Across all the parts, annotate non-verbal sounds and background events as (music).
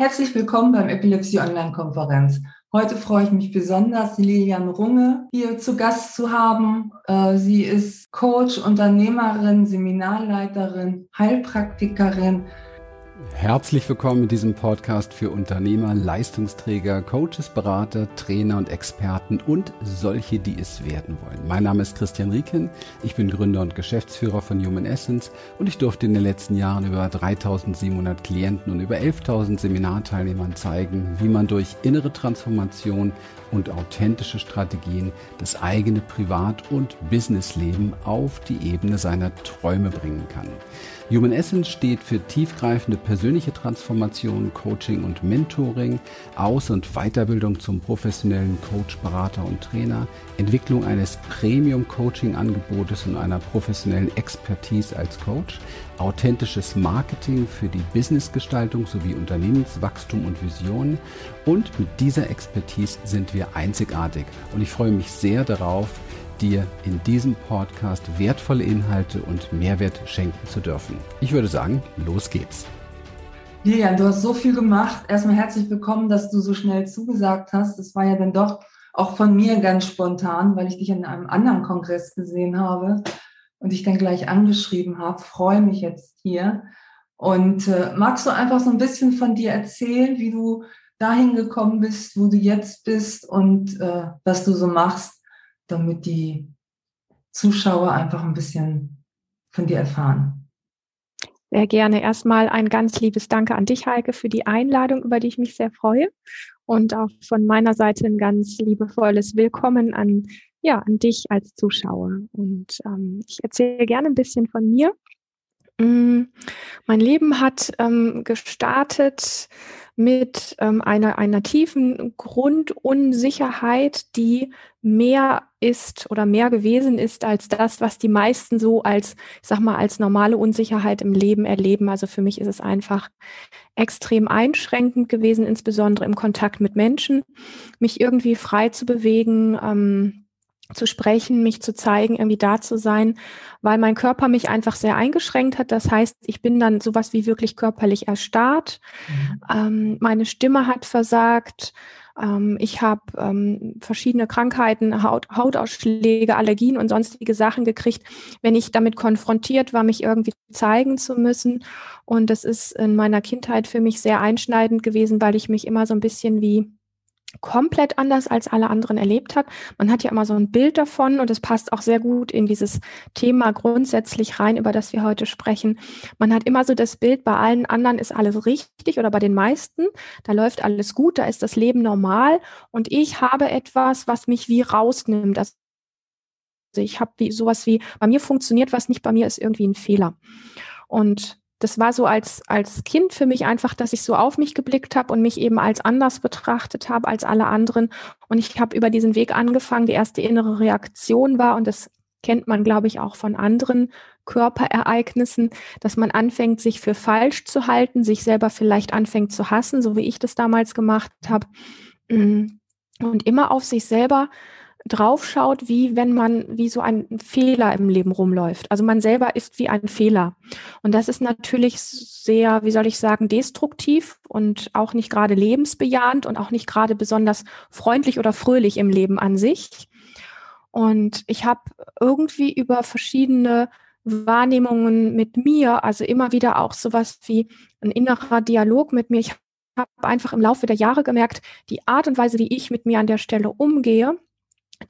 Herzlich willkommen beim Epilepsie Online-Konferenz. Heute freue ich mich besonders, Lilian Runge hier zu Gast zu haben. Äh, sie ist Coach, Unternehmerin, Seminarleiterin, Heilpraktikerin, Herzlich willkommen in diesem Podcast für Unternehmer, Leistungsträger, Coaches, Berater, Trainer und Experten und solche, die es werden wollen. Mein Name ist Christian Rieken, ich bin Gründer und Geschäftsführer von Human Essence und ich durfte in den letzten Jahren über 3700 Klienten und über 11.000 Seminarteilnehmern zeigen, wie man durch innere Transformation und authentische Strategien das eigene Privat- und Businessleben auf die Ebene seiner Träume bringen kann. Human Essence steht für tiefgreifende persönliche Transformation, Coaching und Mentoring, Aus- und Weiterbildung zum professionellen Coach, Berater und Trainer, Entwicklung eines Premium-Coaching-Angebotes und einer professionellen Expertise als Coach, authentisches Marketing für die Businessgestaltung sowie Unternehmenswachstum und Vision. Und mit dieser Expertise sind wir einzigartig. Und ich freue mich sehr darauf, dir in diesem Podcast wertvolle Inhalte und Mehrwert schenken zu dürfen. Ich würde sagen, los geht's. Lilian, du hast so viel gemacht. Erstmal herzlich willkommen, dass du so schnell zugesagt hast. Das war ja dann doch auch von mir ganz spontan, weil ich dich in einem anderen Kongress gesehen habe und dich dann gleich angeschrieben habe. Freue mich jetzt hier. Und äh, magst du einfach so ein bisschen von dir erzählen, wie du dahin gekommen bist, wo du jetzt bist und äh, was du so machst? Damit die Zuschauer einfach ein bisschen von dir erfahren. Sehr gerne. Erstmal ein ganz liebes Danke an dich, Heike, für die Einladung, über die ich mich sehr freue. Und auch von meiner Seite ein ganz liebevolles Willkommen an, ja, an dich als Zuschauer. Und ähm, ich erzähle gerne ein bisschen von mir. Mm, mein Leben hat ähm, gestartet mit ähm, einer, einer tiefen Grundunsicherheit, die mehr ist oder mehr gewesen ist als das, was die meisten so als, sag mal, als normale Unsicherheit im Leben erleben. Also für mich ist es einfach extrem einschränkend gewesen, insbesondere im Kontakt mit Menschen, mich irgendwie frei zu bewegen, ähm, zu sprechen, mich zu zeigen, irgendwie da zu sein, weil mein Körper mich einfach sehr eingeschränkt hat. Das heißt, ich bin dann sowas wie wirklich körperlich erstarrt. Mhm. Ähm, meine Stimme hat versagt. Ähm, ich habe ähm, verschiedene Krankheiten, Haut, Hautausschläge, Allergien und sonstige Sachen gekriegt, wenn ich damit konfrontiert war, mich irgendwie zeigen zu müssen. Und das ist in meiner Kindheit für mich sehr einschneidend gewesen, weil ich mich immer so ein bisschen wie komplett anders als alle anderen erlebt hat. Man hat ja immer so ein Bild davon und es passt auch sehr gut in dieses Thema grundsätzlich rein, über das wir heute sprechen. Man hat immer so das Bild, bei allen anderen ist alles richtig oder bei den meisten, da läuft alles gut, da ist das Leben normal und ich habe etwas, was mich wie rausnimmt. Also ich habe wie sowas wie, bei mir funktioniert was nicht, bei mir ist irgendwie ein Fehler. Und das war so als, als Kind für mich einfach, dass ich so auf mich geblickt habe und mich eben als anders betrachtet habe als alle anderen. Und ich habe über diesen Weg angefangen. Die erste innere Reaktion war, und das kennt man, glaube ich, auch von anderen Körperereignissen, dass man anfängt, sich für falsch zu halten, sich selber vielleicht anfängt zu hassen, so wie ich das damals gemacht habe. Und immer auf sich selber draufschaut, wie wenn man wie so ein Fehler im Leben rumläuft. Also man selber ist wie ein Fehler. Und das ist natürlich sehr, wie soll ich sagen, destruktiv und auch nicht gerade lebensbejahend und auch nicht gerade besonders freundlich oder fröhlich im Leben an sich. Und ich habe irgendwie über verschiedene Wahrnehmungen mit mir, also immer wieder auch sowas wie ein innerer Dialog mit mir. Ich habe einfach im Laufe der Jahre gemerkt, die Art und Weise, wie ich mit mir an der Stelle umgehe,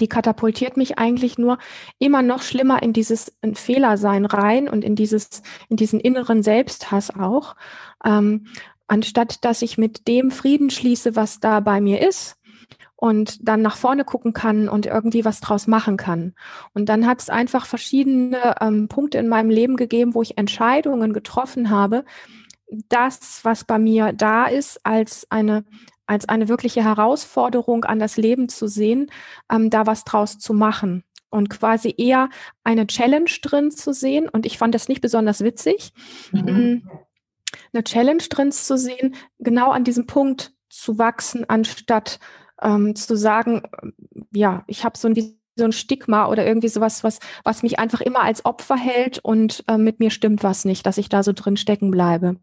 die katapultiert mich eigentlich nur immer noch schlimmer in dieses Fehlersein rein und in dieses, in diesen inneren Selbsthass auch, ähm, anstatt dass ich mit dem Frieden schließe, was da bei mir ist und dann nach vorne gucken kann und irgendwie was draus machen kann. Und dann hat es einfach verschiedene ähm, Punkte in meinem Leben gegeben, wo ich Entscheidungen getroffen habe, das, was bei mir da ist, als eine als eine wirkliche Herausforderung an das Leben zu sehen, ähm, da was draus zu machen und quasi eher eine Challenge drin zu sehen. Und ich fand das nicht besonders witzig, mhm. Mm, eine Challenge drin zu sehen, genau an diesem Punkt zu wachsen, anstatt ähm, zu sagen, ja, ich habe so ein so ein Stigma oder irgendwie sowas, was, was mich einfach immer als Opfer hält und äh, mit mir stimmt was nicht, dass ich da so drin stecken bleibe.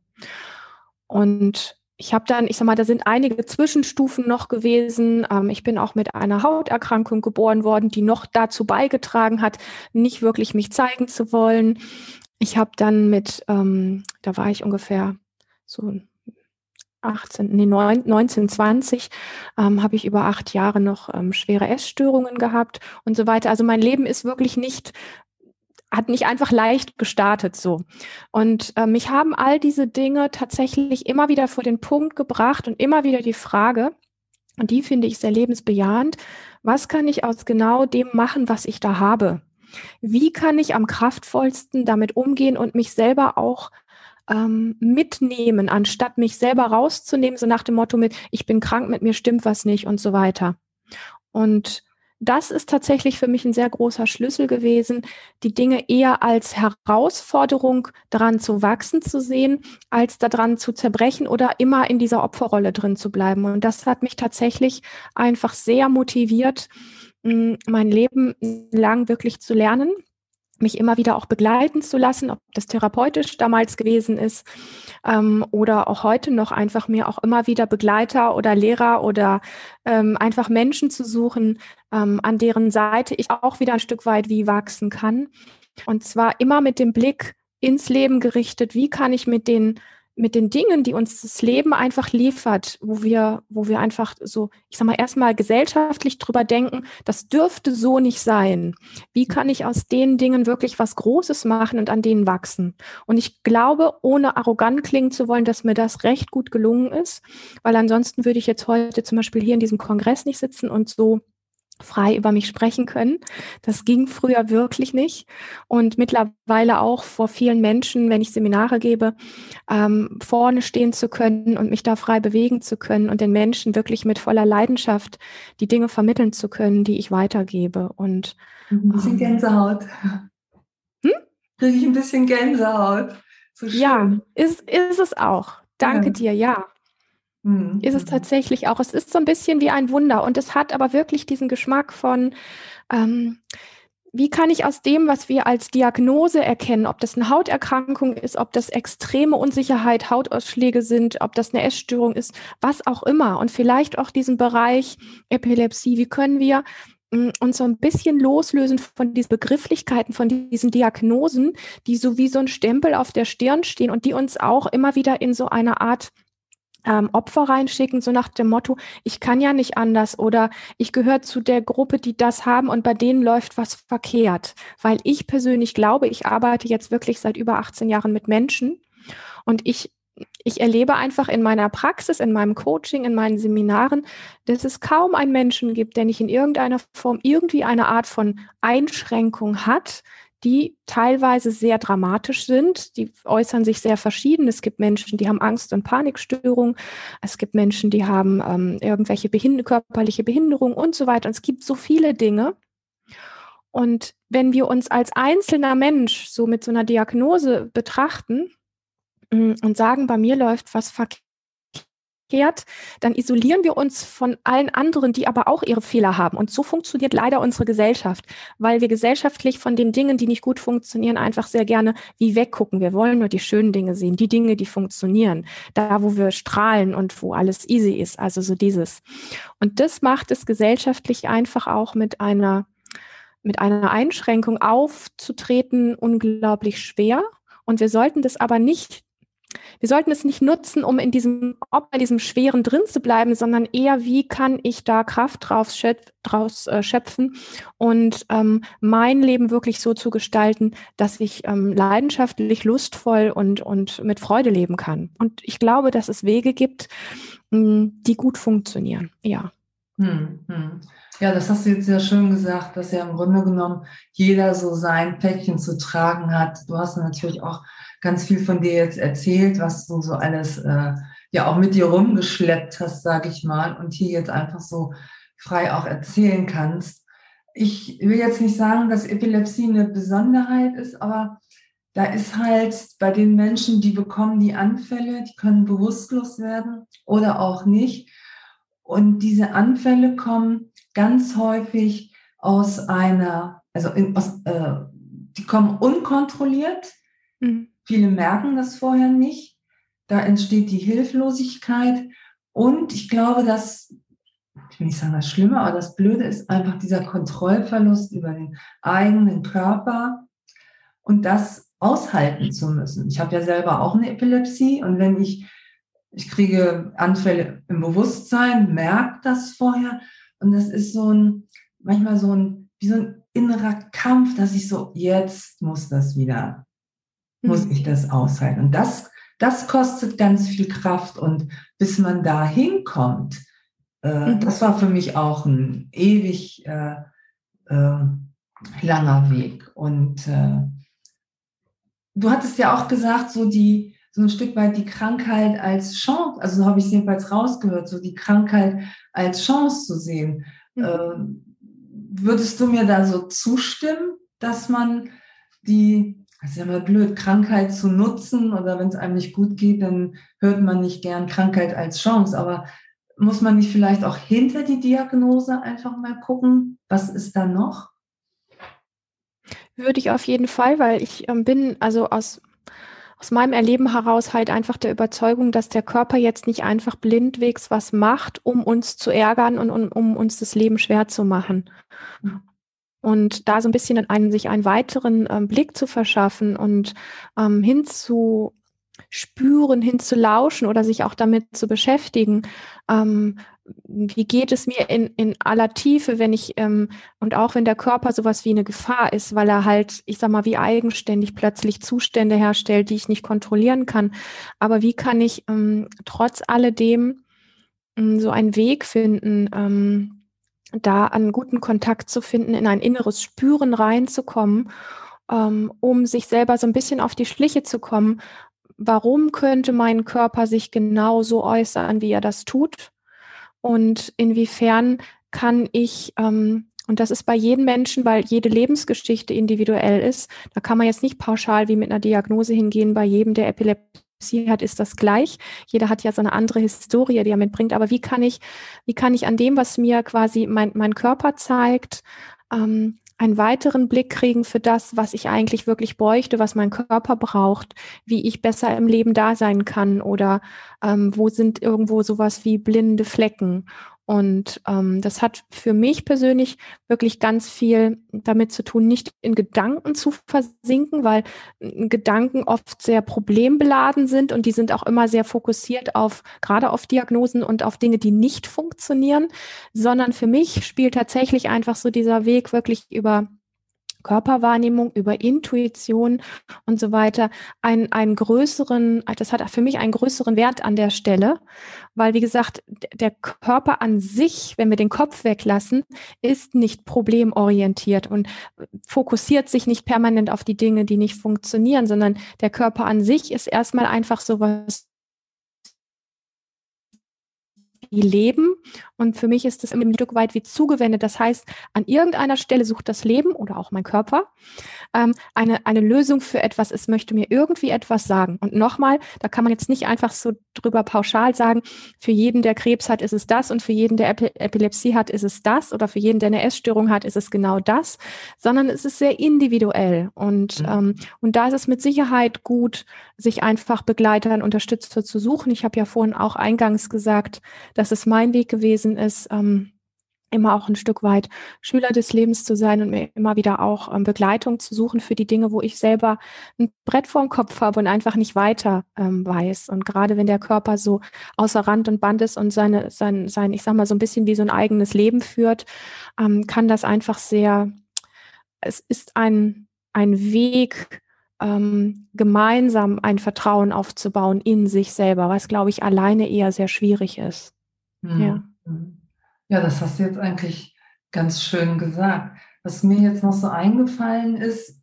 Und ich habe dann, ich sag mal, da sind einige Zwischenstufen noch gewesen. Ähm, ich bin auch mit einer Hauterkrankung geboren worden, die noch dazu beigetragen hat, nicht wirklich mich zeigen zu wollen. Ich habe dann mit, ähm, da war ich ungefähr so 18, nee, 19, 20, ähm, habe ich über acht Jahre noch ähm, schwere Essstörungen gehabt und so weiter. Also mein Leben ist wirklich nicht hat nicht einfach leicht gestartet so. Und äh, mich haben all diese Dinge tatsächlich immer wieder vor den Punkt gebracht und immer wieder die Frage, und die finde ich sehr lebensbejahend, was kann ich aus genau dem machen, was ich da habe? Wie kann ich am kraftvollsten damit umgehen und mich selber auch ähm, mitnehmen, anstatt mich selber rauszunehmen, so nach dem Motto mit, ich bin krank, mit mir stimmt was nicht und so weiter. Und das ist tatsächlich für mich ein sehr großer Schlüssel gewesen, die Dinge eher als Herausforderung daran zu wachsen zu sehen, als daran zu zerbrechen oder immer in dieser Opferrolle drin zu bleiben. Und das hat mich tatsächlich einfach sehr motiviert, mein Leben lang wirklich zu lernen mich immer wieder auch begleiten zu lassen, ob das therapeutisch damals gewesen ist ähm, oder auch heute noch einfach mir auch immer wieder Begleiter oder Lehrer oder ähm, einfach Menschen zu suchen, ähm, an deren Seite ich auch wieder ein Stück weit wie wachsen kann. Und zwar immer mit dem Blick ins Leben gerichtet, wie kann ich mit den mit den Dingen, die uns das Leben einfach liefert, wo wir, wo wir einfach so, ich sag mal, erstmal gesellschaftlich drüber denken, das dürfte so nicht sein. Wie kann ich aus den Dingen wirklich was Großes machen und an denen wachsen? Und ich glaube, ohne arrogant klingen zu wollen, dass mir das recht gut gelungen ist, weil ansonsten würde ich jetzt heute zum Beispiel hier in diesem Kongress nicht sitzen und so frei über mich sprechen können. Das ging früher wirklich nicht. Und mittlerweile auch vor vielen Menschen, wenn ich Seminare gebe, ähm, vorne stehen zu können und mich da frei bewegen zu können und den Menschen wirklich mit voller Leidenschaft die Dinge vermitteln zu können, die ich weitergebe. Und ein bisschen ähm, Gänsehaut. Hm? Kriege ich ein bisschen Gänsehaut. So ja, ist, ist es auch. Danke ja. dir, ja. Mhm. Ist es tatsächlich auch. Es ist so ein bisschen wie ein Wunder und es hat aber wirklich diesen Geschmack von, ähm, wie kann ich aus dem, was wir als Diagnose erkennen, ob das eine Hauterkrankung ist, ob das extreme Unsicherheit, Hautausschläge sind, ob das eine Essstörung ist, was auch immer und vielleicht auch diesen Bereich Epilepsie, wie können wir mm, uns so ein bisschen loslösen von diesen Begrifflichkeiten, von diesen Diagnosen, die so wie so ein Stempel auf der Stirn stehen und die uns auch immer wieder in so eine Art ähm, Opfer reinschicken, so nach dem Motto, ich kann ja nicht anders oder ich gehöre zu der Gruppe, die das haben und bei denen läuft was verkehrt. Weil ich persönlich glaube, ich arbeite jetzt wirklich seit über 18 Jahren mit Menschen und ich ich erlebe einfach in meiner Praxis, in meinem Coaching, in meinen Seminaren, dass es kaum einen Menschen gibt, der nicht in irgendeiner Form irgendwie eine Art von Einschränkung hat, die teilweise sehr dramatisch sind. Die äußern sich sehr verschieden. Es gibt Menschen, die haben Angst- und Panikstörungen. Es gibt Menschen, die haben ähm, irgendwelche Behind körperliche Behinderungen und so weiter. Und es gibt so viele Dinge. Und wenn wir uns als einzelner Mensch so mit so einer Diagnose betrachten mm, und sagen, bei mir läuft was verkehrt, umgekehrt, dann isolieren wir uns von allen anderen, die aber auch ihre Fehler haben. Und so funktioniert leider unsere Gesellschaft, weil wir gesellschaftlich von den Dingen, die nicht gut funktionieren, einfach sehr gerne wie weggucken. Wir wollen nur die schönen Dinge sehen, die Dinge, die funktionieren, da wo wir strahlen und wo alles easy ist. Also so dieses. Und das macht es gesellschaftlich einfach auch mit einer mit einer Einschränkung aufzutreten unglaublich schwer. Und wir sollten das aber nicht wir sollten es nicht nutzen, um in diesem, ob in diesem Schweren drin zu bleiben, sondern eher, wie kann ich da Kraft draus, schöpf, draus äh, schöpfen und ähm, mein Leben wirklich so zu gestalten, dass ich ähm, leidenschaftlich, lustvoll und, und mit Freude leben kann. Und ich glaube, dass es Wege gibt, mh, hm, die gut funktionieren. Ja. Hm, hm. Ja, das hast du jetzt sehr schön gesagt, dass ja im Grunde genommen jeder so sein Päckchen zu tragen hat. Du hast natürlich auch ganz viel von dir jetzt erzählt, was du so alles äh, ja auch mit dir rumgeschleppt hast, sage ich mal, und hier jetzt einfach so frei auch erzählen kannst. Ich will jetzt nicht sagen, dass Epilepsie eine Besonderheit ist, aber da ist halt bei den Menschen, die bekommen die Anfälle, die können bewusstlos werden oder auch nicht. Und diese Anfälle kommen ganz häufig aus einer, also in, aus, äh, die kommen unkontrolliert. Mhm. Viele merken das vorher nicht. da entsteht die Hilflosigkeit und ich glaube, dass, ich will nicht sagen das Schlimme, aber das Blöde ist einfach dieser Kontrollverlust über den eigenen Körper und das aushalten zu müssen. Ich habe ja selber auch eine Epilepsie und wenn ich, ich kriege Anfälle im Bewusstsein, merke das vorher und das ist so ein, manchmal so ein, wie so ein innerer Kampf, dass ich so, jetzt muss das wieder, muss ich das aushalten. Und das, das kostet ganz viel Kraft und bis man da hinkommt, äh, mhm. das war für mich auch ein ewig äh, äh, langer Weg und äh, du hattest ja auch gesagt, so die, so ein Stück weit die Krankheit als Chance, also so habe ich es jedenfalls rausgehört, so die Krankheit als Chance zu sehen. Mhm. Ähm, würdest du mir da so zustimmen, dass man die, das ist ja mal blöd, Krankheit zu nutzen oder wenn es einem nicht gut geht, dann hört man nicht gern Krankheit als Chance, aber muss man nicht vielleicht auch hinter die Diagnose einfach mal gucken, was ist da noch? Würde ich auf jeden Fall, weil ich ähm, bin also aus, aus meinem Erleben heraus halt einfach der Überzeugung, dass der Körper jetzt nicht einfach blindwegs was macht, um uns zu ärgern und um, um uns das Leben schwer zu machen. Und da so ein bisschen einen, sich einen weiteren ähm, Blick zu verschaffen und ähm, hinzuspüren, hinzulauschen oder sich auch damit zu beschäftigen, ähm, wie geht es mir in, in aller Tiefe, wenn ich, ähm, und auch wenn der Körper sowas wie eine Gefahr ist, weil er halt, ich sag mal, wie eigenständig plötzlich Zustände herstellt, die ich nicht kontrollieren kann. Aber wie kann ich ähm, trotz alledem ähm, so einen Weg finden, ähm, da einen guten Kontakt zu finden, in ein inneres Spüren reinzukommen, ähm, um sich selber so ein bisschen auf die Schliche zu kommen. Warum könnte mein Körper sich genau so äußern, wie er das tut? und inwiefern kann ich, ähm, und das ist bei jedem Menschen, weil jede Lebensgeschichte individuell ist, da kann man jetzt nicht pauschal wie mit einer Diagnose hingehen, bei jedem, der Epilepsie hat, ist das gleich. Jeder hat ja so eine andere Historie, die er mitbringt. Aber wie kann ich, wie kann ich an dem, was mir quasi mein, mein Körper zeigt, ähm, einen weiteren Blick kriegen für das, was ich eigentlich wirklich bräuchte, was mein Körper braucht, wie ich besser im Leben da sein kann oder ähm, wo sind irgendwo sowas wie blinde Flecken. Und ähm, das hat für mich persönlich wirklich ganz viel damit zu tun, nicht in Gedanken zu versinken, weil äh, Gedanken oft sehr problembeladen sind und die sind auch immer sehr fokussiert auf, gerade auf Diagnosen und auf Dinge, die nicht funktionieren, sondern für mich spielt tatsächlich einfach so dieser Weg wirklich über Körperwahrnehmung, über Intuition und so weiter einen, einen größeren, das hat für mich einen größeren Wert an der Stelle, weil wie gesagt, der Körper an sich, wenn wir den Kopf weglassen, ist nicht problemorientiert und fokussiert sich nicht permanent auf die Dinge, die nicht funktionieren, sondern der Körper an sich ist erstmal einfach so leben. Und für mich ist das ein Stück weit wie zugewendet. Das heißt, an irgendeiner Stelle sucht das Leben oder auch mein Körper ähm, eine, eine Lösung für etwas. Es möchte mir irgendwie etwas sagen. Und nochmal, da kann man jetzt nicht einfach so drüber pauschal sagen, für jeden, der Krebs hat, ist es das und für jeden, der Epi Epilepsie hat, ist es das oder für jeden, der eine Essstörung hat, ist es genau das, sondern es ist sehr individuell. Und, mhm. ähm, und da ist es mit Sicherheit gut, sich einfach Begleiter und Unterstützer zu suchen. Ich habe ja vorhin auch eingangs gesagt, dass es mein Weg gewesen ist, ähm, immer auch ein Stück weit Schüler des Lebens zu sein und mir immer wieder auch ähm, Begleitung zu suchen für die Dinge, wo ich selber ein Brett vorm Kopf habe und einfach nicht weiter ähm, weiß. Und gerade wenn der Körper so außer Rand und Band ist und seine, sein, sein, ich sag mal, so ein bisschen wie so ein eigenes Leben führt, ähm, kann das einfach sehr, es ist ein, ein Weg, ähm, gemeinsam ein Vertrauen aufzubauen in sich selber, was, glaube ich, alleine eher sehr schwierig ist. Ja. ja, das hast du jetzt eigentlich ganz schön gesagt. Was mir jetzt noch so eingefallen ist,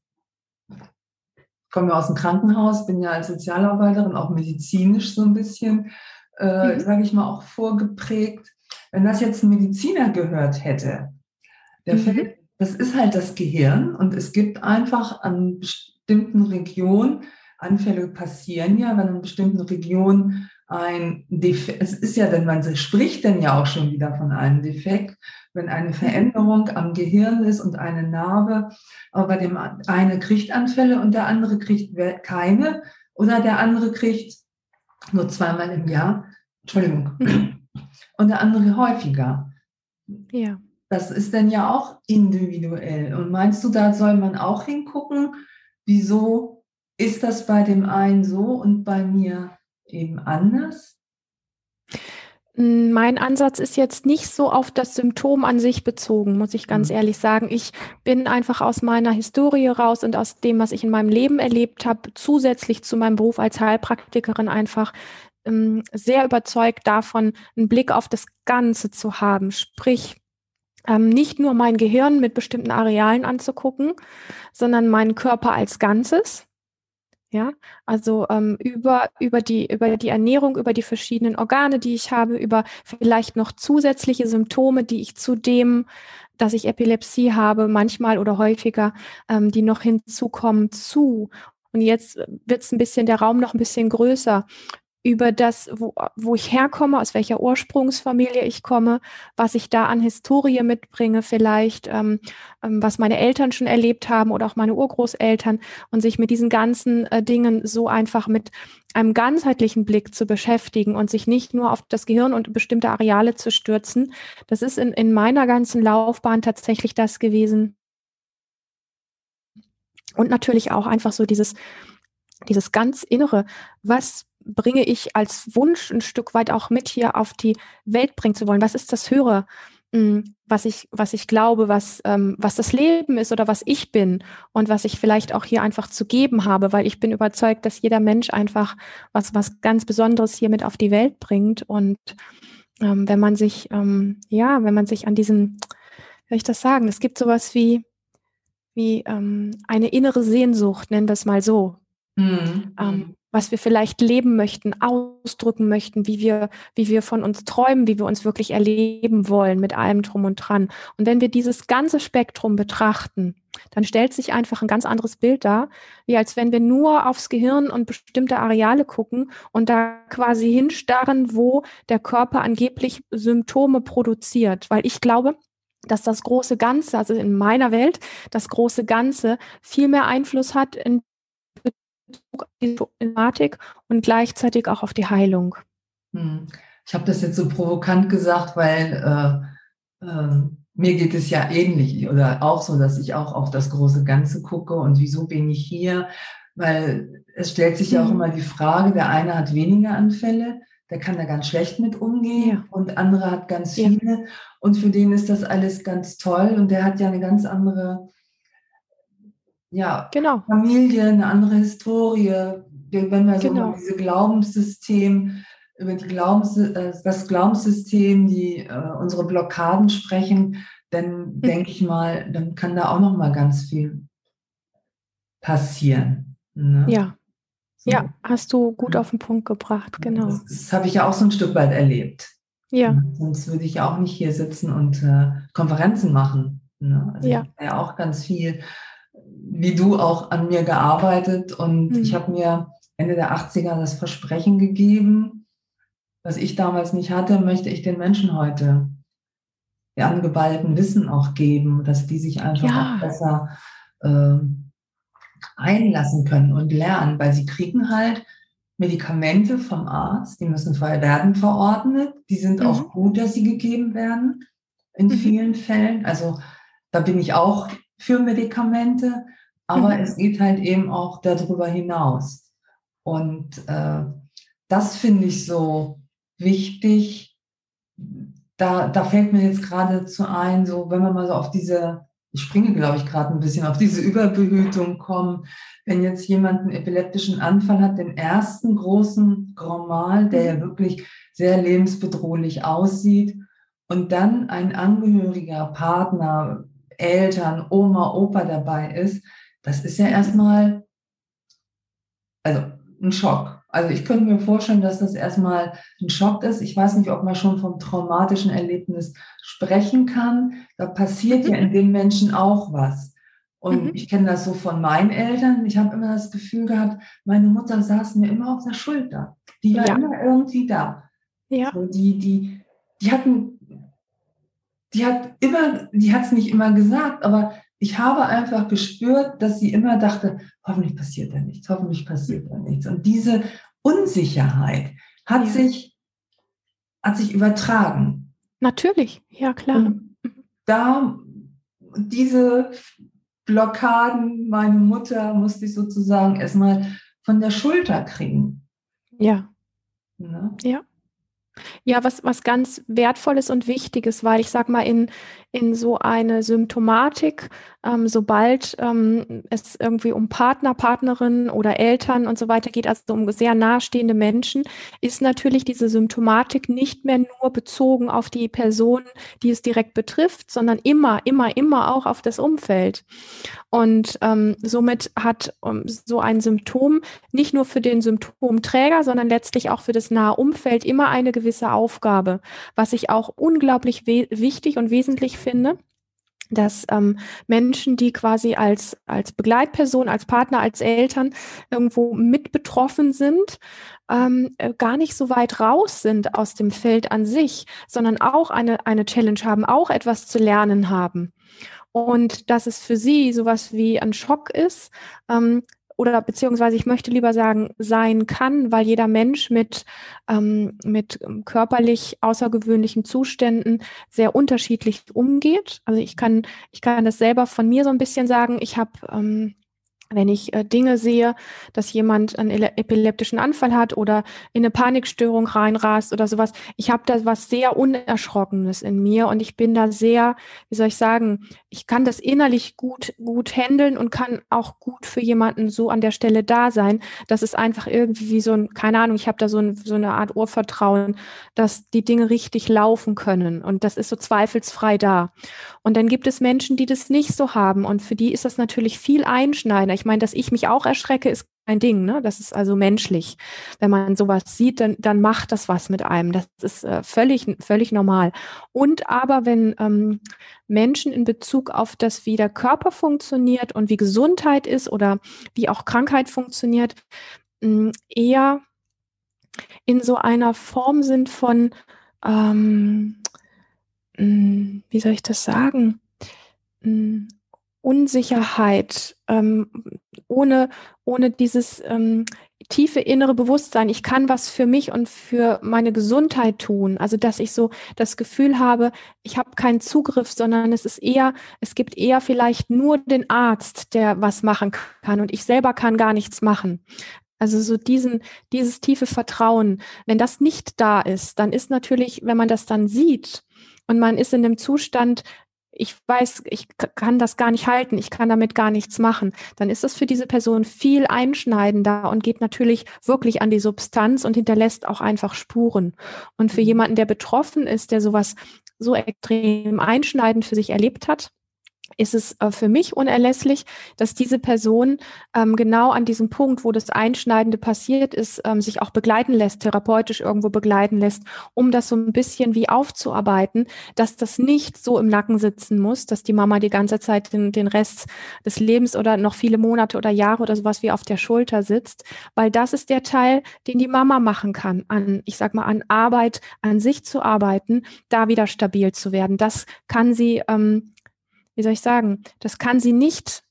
ich komme ja aus dem Krankenhaus, bin ja als Sozialarbeiterin auch medizinisch so ein bisschen, äh, mhm. sage ich mal, auch vorgeprägt. Wenn das jetzt ein Mediziner gehört hätte, der mhm. fällt, das ist halt das Gehirn und es gibt einfach an bestimmten Regionen, Anfälle passieren ja, wenn in bestimmten Region ein Defekt, es ist ja, denn man spricht dann ja auch schon wieder von einem Defekt, wenn eine mhm. Veränderung am Gehirn ist und eine Narbe, aber bei dem eine kriegt Anfälle und der andere kriegt keine oder der andere kriegt nur zweimal im Jahr. Entschuldigung. Mhm. Und der andere häufiger. Ja. Das ist dann ja auch individuell. Und meinst du, da soll man auch hingucken, wieso ist das bei dem einen so und bei mir eben anders? Mein Ansatz ist jetzt nicht so auf das Symptom an sich bezogen, muss ich ganz mhm. ehrlich sagen. Ich bin einfach aus meiner Historie raus und aus dem, was ich in meinem Leben erlebt habe, zusätzlich zu meinem Beruf als Heilpraktikerin einfach ähm, sehr überzeugt davon, einen Blick auf das Ganze zu haben. Sprich, ähm, nicht nur mein Gehirn mit bestimmten Arealen anzugucken, sondern meinen Körper als Ganzes ja, also ähm, über, über, die, über die Ernährung, über die verschiedenen Organe, die ich habe, über vielleicht noch zusätzliche Symptome, die ich zu dem, dass ich Epilepsie habe, manchmal oder häufiger, ähm, die noch hinzukommen, zu. Und jetzt wird es ein bisschen, der Raum noch ein bisschen größer über das, wo, wo ich herkomme, aus welcher Ursprungsfamilie ich komme, was ich da an Historie mitbringe, vielleicht, ähm, ähm, was meine Eltern schon erlebt haben oder auch meine Urgroßeltern und sich mit diesen ganzen äh, Dingen so einfach mit einem ganzheitlichen Blick zu beschäftigen und sich nicht nur auf das Gehirn und bestimmte Areale zu stürzen. Das ist in, in meiner ganzen Laufbahn tatsächlich das gewesen. Und natürlich auch einfach so dieses, dieses ganz Innere, was bringe ich als Wunsch ein Stück weit auch mit hier auf die Welt bringen zu wollen? Was ist das Höhere, hm, was ich, was ich glaube, was, ähm, was das Leben ist oder was ich bin und was ich vielleicht auch hier einfach zu geben habe, weil ich bin überzeugt, dass jeder Mensch einfach was, was ganz Besonderes hier mit auf die Welt bringt. Und ähm, wenn man sich, ähm, ja, wenn man sich an diesen, wie soll ich das sagen, es gibt sowas wie, wie ähm, eine innere Sehnsucht, nennen wir es mal so. Mhm. Was wir vielleicht leben möchten, ausdrücken möchten, wie wir, wie wir von uns träumen, wie wir uns wirklich erleben wollen mit allem drum und dran. Und wenn wir dieses ganze Spektrum betrachten, dann stellt sich einfach ein ganz anderes Bild dar, wie als wenn wir nur aufs Gehirn und bestimmte Areale gucken und da quasi hinstarren, wo der Körper angeblich Symptome produziert. Weil ich glaube, dass das große Ganze, also in meiner Welt, das große Ganze viel mehr Einfluss hat in Bezug auf die Problematik und gleichzeitig auch auf die Heilung. Hm. Ich habe das jetzt so provokant gesagt, weil äh, äh, mir geht es ja ähnlich oder auch so, dass ich auch auf das große Ganze gucke und wieso bin ich hier? Weil es stellt sich ja auch mhm. immer die Frage, der eine hat weniger Anfälle, der kann da ganz schlecht mit umgehen ja. und andere hat ganz viele ja. und für den ist das alles ganz toll und der hat ja eine ganz andere ja, genau. Familie, eine andere Historie. Wenn wir so genau. über diese Glaubenssystem, über die Glaubens, äh, das Glaubenssystem, die äh, unsere Blockaden sprechen, dann mhm. denke ich mal, dann kann da auch noch mal ganz viel passieren. Ne? Ja. So. Ja, hast du gut auf den Punkt gebracht, genau. Das, das habe ich ja auch so ein Stück weit erlebt. Ja. Sonst würde ich ja auch nicht hier sitzen und äh, Konferenzen machen. Ne? Also ja. Ja auch ganz viel wie du auch an mir gearbeitet und mhm. ich habe mir Ende der 80er das Versprechen gegeben, was ich damals nicht hatte, möchte ich den Menschen heute die angeballten Wissen auch geben, dass die sich einfach ja. auch besser äh, einlassen können und lernen, weil sie kriegen halt Medikamente vom Arzt, die müssen werden verordnet, die sind mhm. auch gut, dass sie gegeben werden in mhm. vielen Fällen. Also da bin ich auch für Medikamente, aber mhm. es geht halt eben auch darüber hinaus. Und äh, das finde ich so wichtig. Da, da fällt mir jetzt gerade zu ein, so wenn wir mal so auf diese, ich springe glaube ich gerade ein bisschen, auf diese Überbehütung kommen. Wenn jetzt jemand einen epileptischen Anfall hat, den ersten großen Grand Mal, der ja mhm. wirklich sehr lebensbedrohlich aussieht, und dann ein Angehöriger, Partner, Eltern, Oma, Opa dabei ist, das ist ja erstmal also ein Schock. Also ich könnte mir vorstellen, dass das erstmal ein Schock ist. Ich weiß nicht, ob man schon vom traumatischen Erlebnis sprechen kann. Da passiert mhm. ja in den Menschen auch was. Und mhm. ich kenne das so von meinen Eltern. Ich habe immer das Gefühl gehabt, meine Mutter saß mir immer auf der Schulter. Die war ja. immer irgendwie da. Ja. So, die, die, die hatten, die hat immer, die hat es nicht immer gesagt, aber ich habe einfach gespürt, dass sie immer dachte, hoffentlich passiert da nichts, hoffentlich passiert da nichts. Und diese Unsicherheit hat, ja. sich, hat sich übertragen. Natürlich, ja klar. Und da diese Blockaden, meine Mutter musste ich sozusagen erstmal von der Schulter kriegen. Ja. Ne? Ja. Ja, was, was ganz Wertvolles und Wichtiges, weil ich sag mal, in, in so eine Symptomatik, ähm, sobald ähm, es irgendwie um Partner, Partnerinnen oder Eltern und so weiter geht, also um sehr nahestehende Menschen, ist natürlich diese Symptomatik nicht mehr nur bezogen auf die Person, die es direkt betrifft, sondern immer, immer, immer auch auf das Umfeld. Und ähm, somit hat um, so ein Symptom nicht nur für den Symptomträger, sondern letztlich auch für das nahe Umfeld immer eine gewisse Aufgabe, was ich auch unglaublich wichtig und wesentlich finde dass ähm, Menschen, die quasi als, als Begleitperson, als Partner, als Eltern irgendwo mit betroffen sind, ähm, äh, gar nicht so weit raus sind aus dem Feld an sich, sondern auch eine, eine Challenge haben, auch etwas zu lernen haben. Und dass es für sie sowas wie ein Schock ist, ähm, oder beziehungsweise ich möchte lieber sagen, sein kann, weil jeder Mensch mit, ähm, mit körperlich außergewöhnlichen Zuständen sehr unterschiedlich umgeht. Also ich kann, ich kann das selber von mir so ein bisschen sagen. Ich habe ähm, wenn ich äh, Dinge sehe, dass jemand einen epileptischen Anfall hat oder in eine Panikstörung reinrast oder sowas, ich habe da was sehr Unerschrockenes in mir und ich bin da sehr, wie soll ich sagen, ich kann das innerlich gut, gut handeln und kann auch gut für jemanden so an der Stelle da sein. Das ist einfach irgendwie wie so ein, keine Ahnung, ich habe da so, ein, so eine Art Urvertrauen, dass die Dinge richtig laufen können und das ist so zweifelsfrei da. Und dann gibt es Menschen, die das nicht so haben und für die ist das natürlich viel einschneidender. Meine, dass ich mich auch erschrecke, ist ein Ding, ne? Das ist also menschlich. Wenn man sowas sieht, dann, dann macht das was mit einem. Das ist äh, völlig, völlig normal. Und aber wenn ähm, Menschen in Bezug auf das, wie der Körper funktioniert und wie Gesundheit ist oder wie auch Krankheit funktioniert, mh, hm, eher in so einer Form sind von, ähm, mh, hm, wie soll ich das sagen? Hm, Unsicherheit, ähm, ohne, ohne dieses ähm, tiefe innere Bewusstsein, ich kann was für mich und für meine Gesundheit tun. Also dass ich so das Gefühl habe, ich habe keinen Zugriff, sondern es ist eher, es gibt eher vielleicht nur den Arzt, der was machen kann und ich selber kann gar nichts machen. Also so diesen, dieses tiefe Vertrauen, wenn das nicht da ist, dann ist natürlich, wenn man das dann sieht und man ist in dem Zustand, ich weiß, ich kann das gar nicht halten, ich kann damit gar nichts machen, dann ist das für diese Person viel einschneidender und geht natürlich wirklich an die Substanz und hinterlässt auch einfach Spuren. Und für mhm. jemanden, der betroffen ist, der sowas so extrem einschneidend für sich erlebt hat, ist es äh, für mich unerlässlich, dass diese Person ähm, genau an diesem Punkt, wo das Einschneidende passiert ist, ähm, sich auch begleiten lässt, therapeutisch irgendwo begleiten lässt, um das so ein bisschen wie aufzuarbeiten, dass das nicht so im Nacken sitzen muss, dass die Mama die ganze Zeit den, den Rest des Lebens oder noch viele Monate oder Jahre oder sowas wie auf der Schulter sitzt, weil das ist der Teil, den die Mama machen kann, an, ich sag mal, an Arbeit, an sich zu arbeiten, da wieder stabil zu werden. Das kann sie ähm, wie soll ich sagen, das kann sie nicht,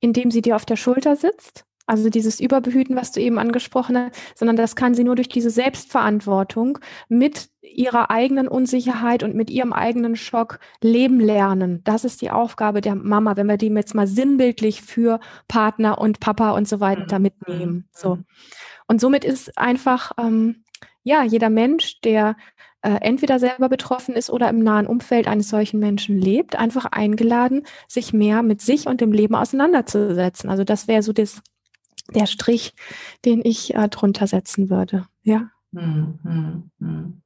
indem sie dir auf der Schulter sitzt, also dieses Überbehüten, was du eben angesprochen hast, sondern das kann sie nur durch diese Selbstverantwortung mit ihrer eigenen Unsicherheit und mit ihrem eigenen Schock leben lernen. Das ist die Aufgabe der Mama, wenn wir die jetzt mal sinnbildlich für Partner und Papa und so weiter mhm. mitnehmen. So. Und somit ist einfach, ähm, ja, jeder Mensch, der äh, entweder selber betroffen ist oder im nahen Umfeld eines solchen Menschen lebt, einfach eingeladen, sich mehr mit sich und dem Leben auseinanderzusetzen. Also das wäre so das, der Strich, den ich äh, drunter setzen würde. Ja. Hm, hm, hm.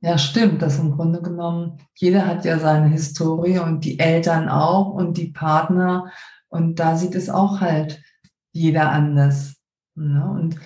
Ja, stimmt. Das im Grunde genommen, jeder hat ja seine Historie und die Eltern auch und die Partner. Und da sieht es auch halt jeder anders. Ne? Und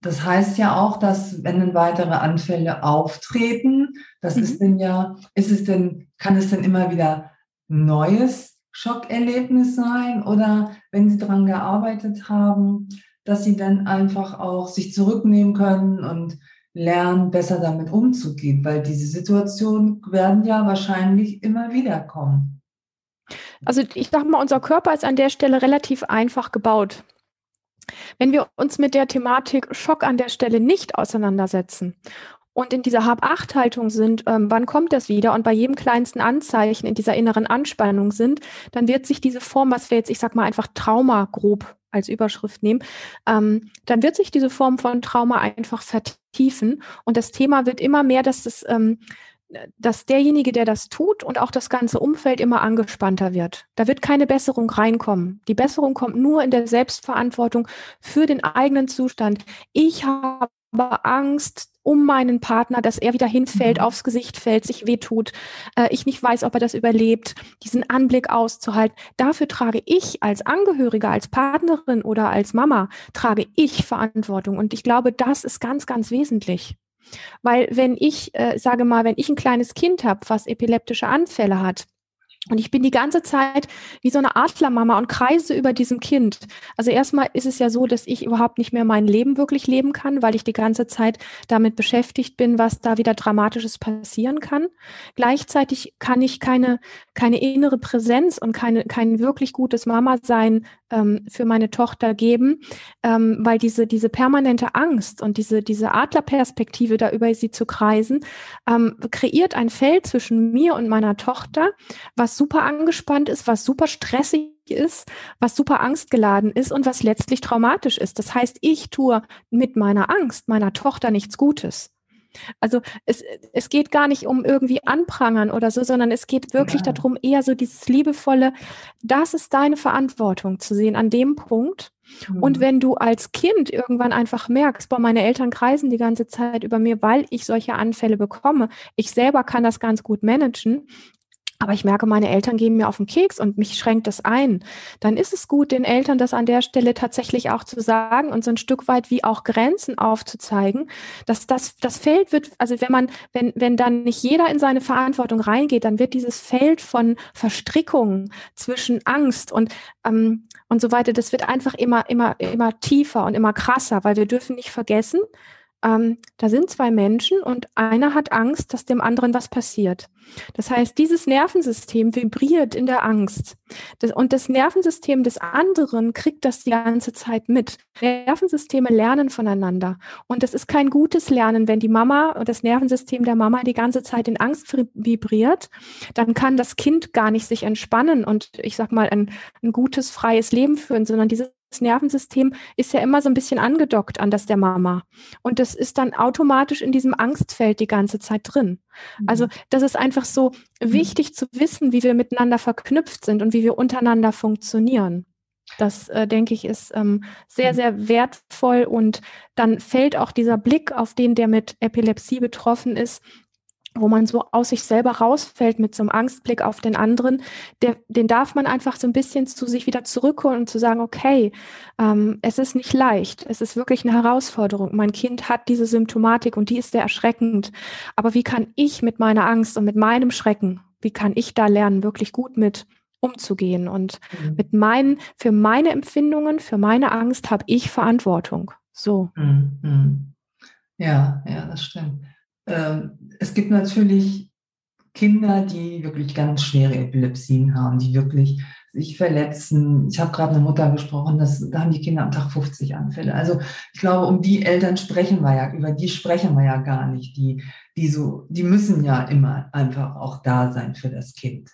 das heißt ja auch, dass wenn dann weitere Anfälle auftreten, das mhm. ist denn ja, ist es denn, kann es denn immer wieder neues Schockerlebnis sein oder wenn Sie daran gearbeitet haben, dass Sie dann einfach auch sich zurücknehmen können und lernen, besser damit umzugehen, weil diese Situationen werden ja wahrscheinlich immer wieder kommen. Also ich sage mal, unser Körper ist an der Stelle relativ einfach gebaut. Wenn wir uns mit der Thematik Schock an der Stelle nicht auseinandersetzen und in dieser Hab-Acht-Haltung sind, ähm, wann kommt das wieder und bei jedem kleinsten Anzeichen in dieser inneren Anspannung sind, dann wird sich diese Form, was wir jetzt, ich sag mal, einfach Trauma grob als Überschrift nehmen, ähm, dann wird sich diese Form von Trauma einfach vertiefen und das Thema wird immer mehr, dass es ähm, dass derjenige, der das tut und auch das ganze Umfeld immer angespannter wird. Da wird keine Besserung reinkommen. Die Besserung kommt nur in der Selbstverantwortung für den eigenen Zustand. Ich habe Angst um meinen Partner, dass er wieder hinfällt, mhm. aufs Gesicht fällt, sich wehtut, äh, ich nicht weiß, ob er das überlebt, diesen Anblick auszuhalten. Dafür trage ich als Angehöriger, als Partnerin oder als Mama, trage ich Verantwortung. Und ich glaube, das ist ganz, ganz wesentlich. Weil wenn ich, äh, sage mal, wenn ich ein kleines Kind habe, was epileptische Anfälle hat, und ich bin die ganze Zeit wie so eine Adlermama und kreise über diesem Kind. Also erstmal ist es ja so, dass ich überhaupt nicht mehr mein Leben wirklich leben kann, weil ich die ganze Zeit damit beschäftigt bin, was da wieder Dramatisches passieren kann. Gleichzeitig kann ich keine, keine innere Präsenz und keine, kein wirklich gutes Mama-Sein ähm, für meine Tochter geben, ähm, weil diese, diese permanente Angst und diese, diese Adlerperspektive, da über sie zu kreisen, ähm, kreiert ein Feld zwischen mir und meiner Tochter, was super angespannt ist, was super stressig ist, was super angstgeladen ist und was letztlich traumatisch ist. Das heißt, ich tue mit meiner Angst meiner Tochter nichts Gutes. Also es, es geht gar nicht um irgendwie anprangern oder so, sondern es geht wirklich ja. darum, eher so dieses liebevolle, das ist deine Verantwortung zu sehen an dem Punkt. Mhm. Und wenn du als Kind irgendwann einfach merkst, boah, meine Eltern kreisen die ganze Zeit über mir, weil ich solche Anfälle bekomme, ich selber kann das ganz gut managen, aber ich merke, meine Eltern gehen mir auf den Keks und mich schränkt das ein. Dann ist es gut, den Eltern das an der Stelle tatsächlich auch zu sagen und so ein Stück weit wie auch Grenzen aufzuzeigen, dass das, das Feld wird, also wenn man, wenn, wenn dann nicht jeder in seine Verantwortung reingeht, dann wird dieses Feld von Verstrickungen zwischen Angst und, ähm, und so weiter, das wird einfach immer, immer, immer tiefer und immer krasser, weil wir dürfen nicht vergessen, ähm, da sind zwei Menschen und einer hat Angst, dass dem anderen was passiert. Das heißt, dieses Nervensystem vibriert in der Angst. Das, und das Nervensystem des anderen kriegt das die ganze Zeit mit. Nervensysteme lernen voneinander. Und es ist kein gutes Lernen, wenn die Mama und das Nervensystem der Mama die ganze Zeit in Angst vibriert. Dann kann das Kind gar nicht sich entspannen und ich sag mal ein, ein gutes, freies Leben führen, sondern dieses das Nervensystem ist ja immer so ein bisschen angedockt an das der Mama. Und das ist dann automatisch in diesem Angstfeld die ganze Zeit drin. Also mhm. das ist einfach so mhm. wichtig zu wissen, wie wir miteinander verknüpft sind und wie wir untereinander funktionieren. Das, äh, denke ich, ist ähm, sehr, mhm. sehr wertvoll. Und dann fällt auch dieser Blick auf den, der mit Epilepsie betroffen ist, wo man so aus sich selber rausfällt mit so einem Angstblick auf den anderen, der, den darf man einfach so ein bisschen zu sich wieder zurückholen und zu sagen, okay, ähm, es ist nicht leicht, es ist wirklich eine Herausforderung. Mein Kind hat diese Symptomatik und die ist sehr erschreckend. Aber wie kann ich mit meiner Angst und mit meinem Schrecken, wie kann ich da lernen, wirklich gut mit umzugehen? Und mhm. mit meinen, für meine Empfindungen, für meine Angst habe ich Verantwortung. So. Mhm. mhm. Ja, ja, das stimmt. Ähm, es gibt natürlich Kinder, die wirklich ganz schwere Epilepsien haben, die wirklich sich verletzen. Ich habe gerade eine Mutter gesprochen, dass, da haben die Kinder am Tag 50 Anfälle. Also ich glaube, um die Eltern sprechen wir ja, über die sprechen wir ja gar nicht. Die, die so, die müssen ja immer einfach auch da sein für das Kind.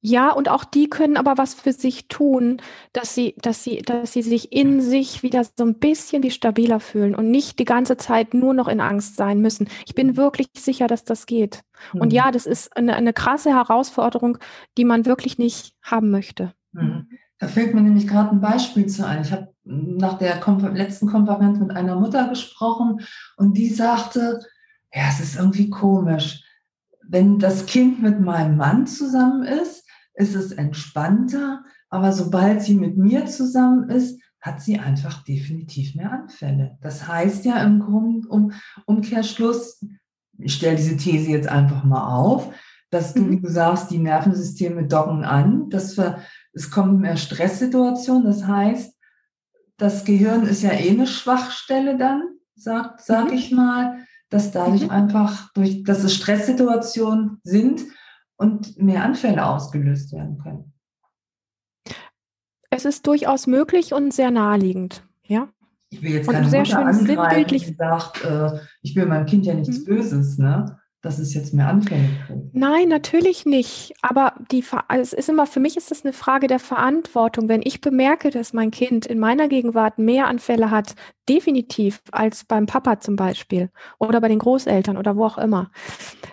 Ja, und auch die können aber was für sich tun, dass sie, dass sie, dass sie sich in sich wieder so ein bisschen wie stabiler fühlen und nicht die ganze Zeit nur noch in Angst sein müssen. Ich bin wirklich sicher, dass das geht. Mhm. Und ja, das ist eine, eine krasse Herausforderung, die man wirklich nicht haben möchte. Mhm. Da fällt mir nämlich gerade ein Beispiel zu ein. Ich habe nach der Konfer letzten Konferenz mit einer Mutter gesprochen und die sagte, ja, es ist irgendwie komisch. Wenn das Kind mit meinem Mann zusammen ist, ist es entspannter, aber sobald sie mit mir zusammen ist, hat sie einfach definitiv mehr Anfälle. Das heißt ja im Grunde um, Umkehrschluss, ich stelle diese These jetzt einfach mal auf, dass du, wie mhm. du sagst, die Nervensysteme docken an, dass wir, es kommen mehr Stresssituationen, das heißt, das Gehirn ist ja eh eine Schwachstelle dann, sag, sag mhm. ich mal, dass dadurch mhm. einfach, durch, dass es Stresssituationen sind, und mehr Anfälle ausgelöst werden können. Es ist durchaus möglich und sehr naheliegend. Ja. Ich will jetzt keine sehr Mutter schön die sagt, äh, ich will meinem Kind ja nichts mhm. Böses, ne? Dass es jetzt mehr Anfälle kriegt. Nein, natürlich nicht. Aber die, also es ist immer, für mich ist das eine Frage der Verantwortung. Wenn ich bemerke, dass mein Kind in meiner Gegenwart mehr Anfälle hat, definitiv als beim Papa zum Beispiel oder bei den Großeltern oder wo auch immer,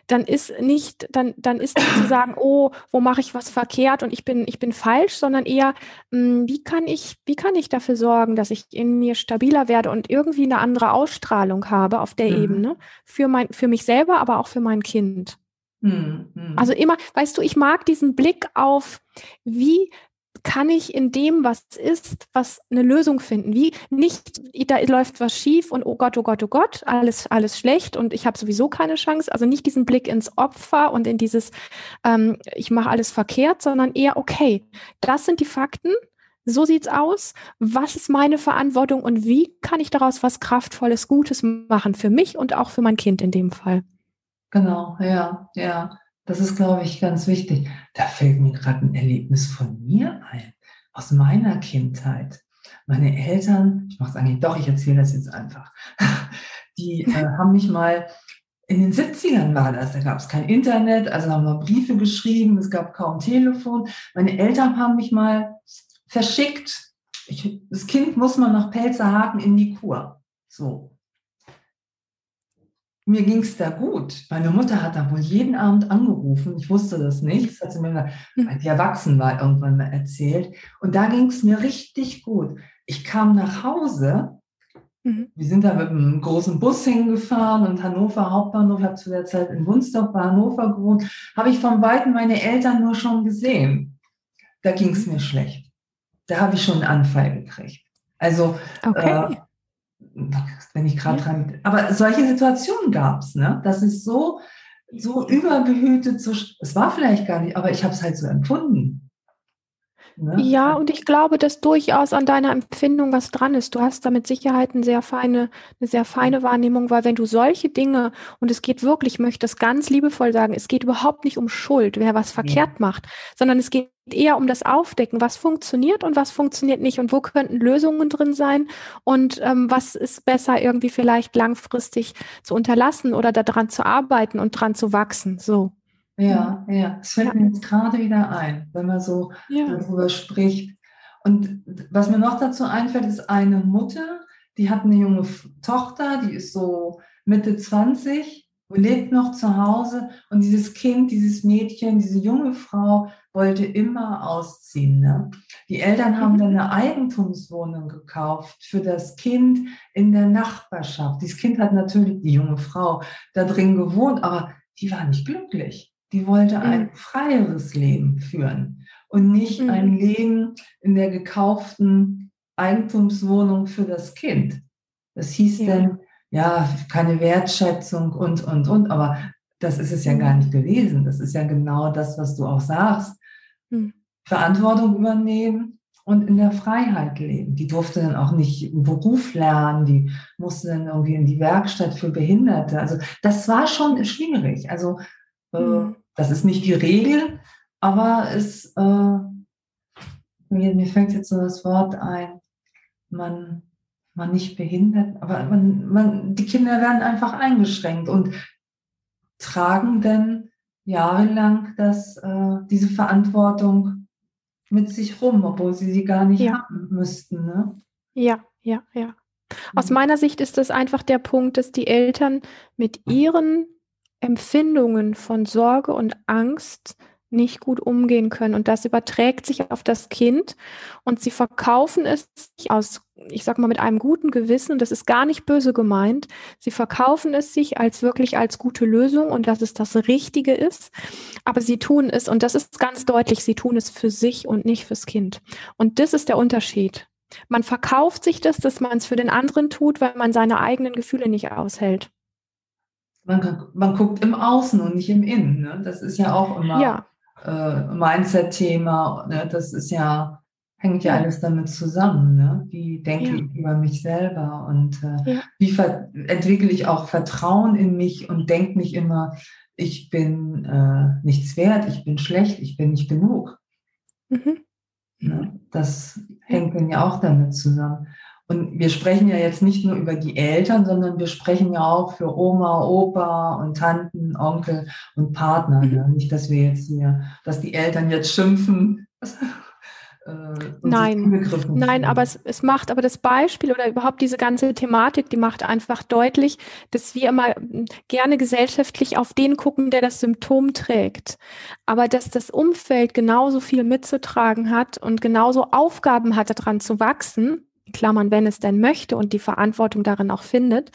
dann ist nicht, dann, dann ist nicht zu (coughs) sagen, oh, wo mache ich was verkehrt und ich bin, ich bin falsch, sondern eher, mh, hm, wie kann ich, wie kann ich dafür sorgen, dass ich in mir stabiler werde und irgendwie eine andere Ausstrahlung habe auf der mhm. Ebene für mein, für mich selber, aber auch für mein Kind. Mhm. Also immer, weißt du, ich mag diesen Blick auf, wie kann ich in dem, was ist, was eine Lösung finden? Wie nicht, da läuft was schief und oh Gott, oh Gott, oh Gott, alles, alles schlecht und ich habe sowieso keine Chance. Also nicht diesen Blick ins Opfer und in dieses, ähm, ich mache alles verkehrt, sondern eher, okay, das sind die Fakten, so sieht's aus. Was ist meine Verantwortung und wie kann ich daraus was Kraftvolles, Gutes machen für mich und auch für mein Kind in dem Fall? Genau, ja, ja. Das ist, glaube ich, ganz wichtig. Da fällt mir gerade ein Erlebnis von mir ein, aus meiner Kindheit. Meine Eltern, ich mache es eigentlich doch, ich erzähle das jetzt einfach, (laughs) die äh, haben mich mal, in den 70ern war das, da gab es kein Internet, also haben wir Briefe geschrieben, es gab kaum Telefon. Meine Eltern haben mich mal verschickt. Ich, das Kind muss man nach Pelzerhaken in die Kur. So mir ging es da gut. Meine Mutter hat da wohl jeden Abend angerufen. Ich wusste das nicht. Das hat sie mir, hm. als ich erwachsen war, irgendwann mal erzählt. Und da ging es mir richtig gut. Ich kam nach Hause. Mhm. Wir sind da mit einem großen Bus hingefahren und Hannover Hauptbahnhof, ich habe zu der Zeit in Wunstorf bei Hannover gewohnt, habe ich von Weitem meine Eltern nur schon gesehen. Da ging es mir schlecht. Da habe ich schon einen Anfall gekriegt. Also okay. äh, wenn ich gerade ja. dran. Aber solche Situationen gab es, ne? Das ist so, so überbehütet, so, es war vielleicht gar nicht, aber ich habe es halt so empfunden. Ne? Ja, und ich glaube, dass durchaus an deiner Empfindung was dran ist. Du hast da mit Sicherheit eine sehr feine, eine sehr feine Wahrnehmung, weil wenn du solche Dinge, und es geht wirklich, ich möchte das ganz liebevoll sagen, es geht überhaupt nicht um Schuld, wer was verkehrt ja. macht, sondern es geht eher um das Aufdecken, was funktioniert und was funktioniert nicht und wo könnten Lösungen drin sein und ähm, was ist besser irgendwie vielleicht langfristig zu unterlassen oder daran zu arbeiten und dran zu wachsen. So. Ja, ja, es fällt mir jetzt gerade wieder ein, wenn man so ja. darüber spricht. Und was mir noch dazu einfällt, ist eine Mutter, die hat eine junge Tochter, die ist so Mitte 20 lebt noch zu Hause und dieses Kind, dieses Mädchen, diese junge Frau wollte immer ausziehen. Ne? Die Eltern haben mhm. dann eine Eigentumswohnung gekauft für das Kind in der Nachbarschaft. Dieses Kind hat natürlich, die junge Frau, da drin gewohnt, aber die war nicht glücklich. Die wollte ein mhm. freieres Leben führen und nicht mhm. ein Leben in der gekauften Eigentumswohnung für das Kind. Das hieß ja. dann, ja, keine Wertschätzung und, und, und, aber das ist es ja gar nicht gewesen. Das ist ja genau das, was du auch sagst. Mhm. Verantwortung übernehmen und in der Freiheit leben. Die durfte dann auch nicht einen Beruf lernen, die musste dann irgendwie in die Werkstatt für Behinderte. Also das war schon schwierig. Also mhm. Das ist nicht die Regel, aber es, äh, mir, mir fällt jetzt so das Wort ein, man, man nicht behindert, aber man, man, die Kinder werden einfach eingeschränkt und tragen dann jahrelang das, äh, diese Verantwortung mit sich rum, obwohl sie sie gar nicht ja. haben müssten. Ne? Ja, ja, ja. Aus mhm. meiner Sicht ist das einfach der Punkt, dass die Eltern mit ihren Empfindungen von Sorge und Angst nicht gut umgehen können. Und das überträgt sich auf das Kind und sie verkaufen es aus, ich sag mal, mit einem guten Gewissen, und das ist gar nicht böse gemeint, sie verkaufen es sich als wirklich als gute Lösung und dass es das Richtige ist. Aber sie tun es, und das ist ganz deutlich, sie tun es für sich und nicht fürs Kind. Und das ist der Unterschied. Man verkauft sich das, dass man es für den anderen tut, weil man seine eigenen Gefühle nicht aushält man, man guckt im Außen und nicht im Innen. Ne? Das ist ja auch immer ja. äh, Mindset-Thema. Ne? Das ist ja, hängt ja, ja, alles damit zusammen. Ne? Wie denke ja. ich über mich selber und äh, wie entwickle ich auch Vertrauen in mich und denke nicht immer, ich bin äh, nichts wert, ich bin schlecht, ich bin nicht genug. Mhm. Ne? Das hängt dann ja auch damit zusammen. Und wir sprechen ja jetzt nicht nur über die Eltern, sondern wir sprechen ja auch für Oma, Opa und Tanten, Onkel und Partner. Ne? Nicht, dass wir jetzt hier, dass die Eltern jetzt schimpfen. (laughs) Äh, nein, nein, aber es, es macht, aber das Beispiel oder überhaupt diese ganze Thematik, die macht einfach deutlich, dass wir immer hm, gerne gesellschaftlich auf den gucken, der das Symptom trägt. Aber dass das Umfeld genauso viel mitzutragen hat und genauso Aufgaben hat, daran zu wachsen, Klammern, wenn es denn möchte und die Verantwortung darin auch findet,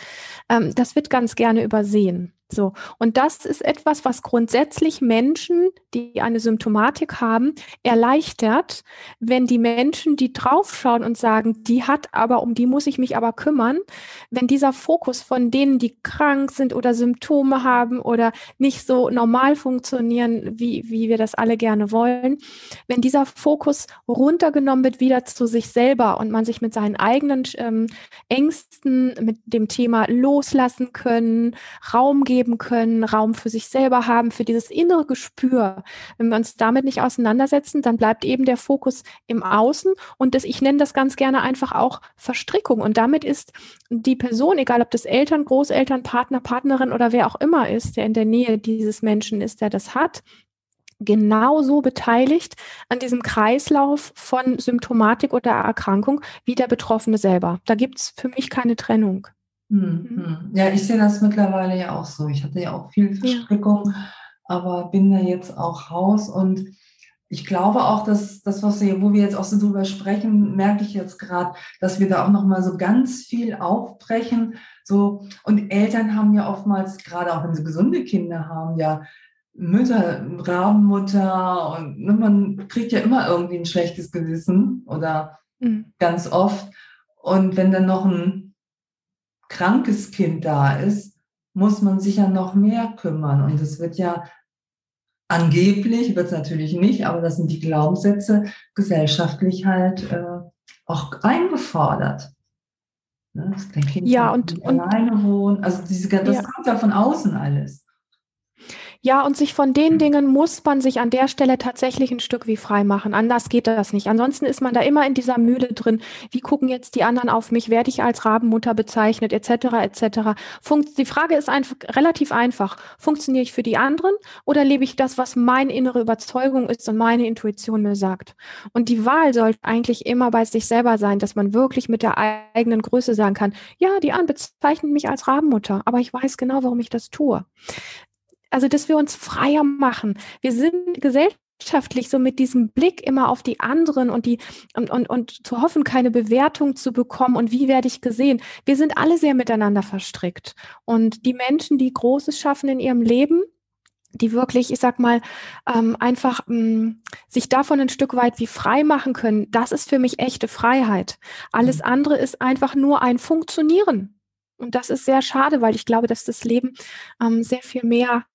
ähm, das wird ganz gerne übersehen. So. Und das ist etwas, was grundsätzlich Menschen, die eine Symptomatik haben, erleichtert, wenn die Menschen, die draufschauen und sagen, die hat aber, um die muss ich mich aber kümmern, wenn dieser Fokus von denen, die krank sind oder Symptome haben oder nicht so normal funktionieren, wie, wie wir das alle gerne wollen, wenn dieser Fokus runtergenommen wird wieder zu sich selber und man sich mit seinen eigenen ähm, Ängsten, mit dem Thema loslassen können, Raum geben, geben können, Raum für sich selber haben, für dieses innere Gespür. Wenn wir uns damit nicht auseinandersetzen, dann bleibt eben der Fokus im Außen und das, ich nenne das ganz gerne einfach auch Verstrickung. Und damit ist die Person, egal ob das Eltern, Großeltern, Partner, Partnerin oder wer auch immer ist, der in der Nähe dieses Menschen ist, der das hat, genauso beteiligt an diesem Kreislauf von Symptomatik oder Erkrankung wie der Betroffene selber. Da gibt es für mich keine Trennung. Mhm. mhm. Ja, ich sehe das mittlerweile ja auch so. Ich hatte ja auch viel Verstrickung, ja. aber bin da jetzt auch raus und ich glaube auch, dass das, was wir, wo wir jetzt auch so drüber sprechen, merke ich jetzt gerade, dass wir da auch noch mal so ganz viel aufbrechen. So und Eltern haben ja oftmals gerade auch wenn sie gesunde Kinder haben, ja Mütter, Rabenmutter und ne, man kriegt ja immer irgendwie ein schlechtes Gewissen oder mhm. ganz oft. Und wenn dann noch ein krankes Kind da ist, muss man sich ja noch mehr kümmern. Und es wird ja angeblich, wird es natürlich nicht, aber das sind die Glaubenssätze, gesellschaftlich halt äh, auch eingefordert. Ne? Das kind ja, und, und alleine wohnen. Also diese, das ja. kommt ja von außen alles. Ja, und sich von den Dingen muss man sich an der Stelle tatsächlich ein Stück wie frei machen. Anders geht das nicht. Ansonsten ist man da immer in dieser Mühle drin. Wie gucken jetzt die anderen auf mich? Werde ich als Rabenmutter bezeichnet, etc., etc. Funkt die Frage ist einfach relativ einfach. Funktioniere ich für die anderen oder lebe ich das, was meine innere Überzeugung ist und meine Intuition mir sagt? Und die Wahl sollte eigentlich immer bei sich selber sein, dass man wirklich mit der eigenen Größe sagen kann, ja, die anderen bezeichnen mich als Rabenmutter, aber ich weiß genau, warum ich das tue also dass wir uns freier machen. Wir sind gesellschaftlich so mit diesem Blick immer auf die anderen und die und, und, und zu hoffen, keine Bewertung zu bekommen und wie werde ich gesehen. Wir sind alle sehr miteinander verstrickt. Und die Menschen, die Großes schaffen in ihrem Leben, die wirklich, ich sag mal, ähm, einfach ähm, sich davon ein Stück weit wie frei machen können, das ist für mich echte Freiheit. Alles mhm. andere ist einfach nur ein Funktionieren. Und das ist sehr schade, weil ich glaube, dass das Leben ähm, sehr viel mehr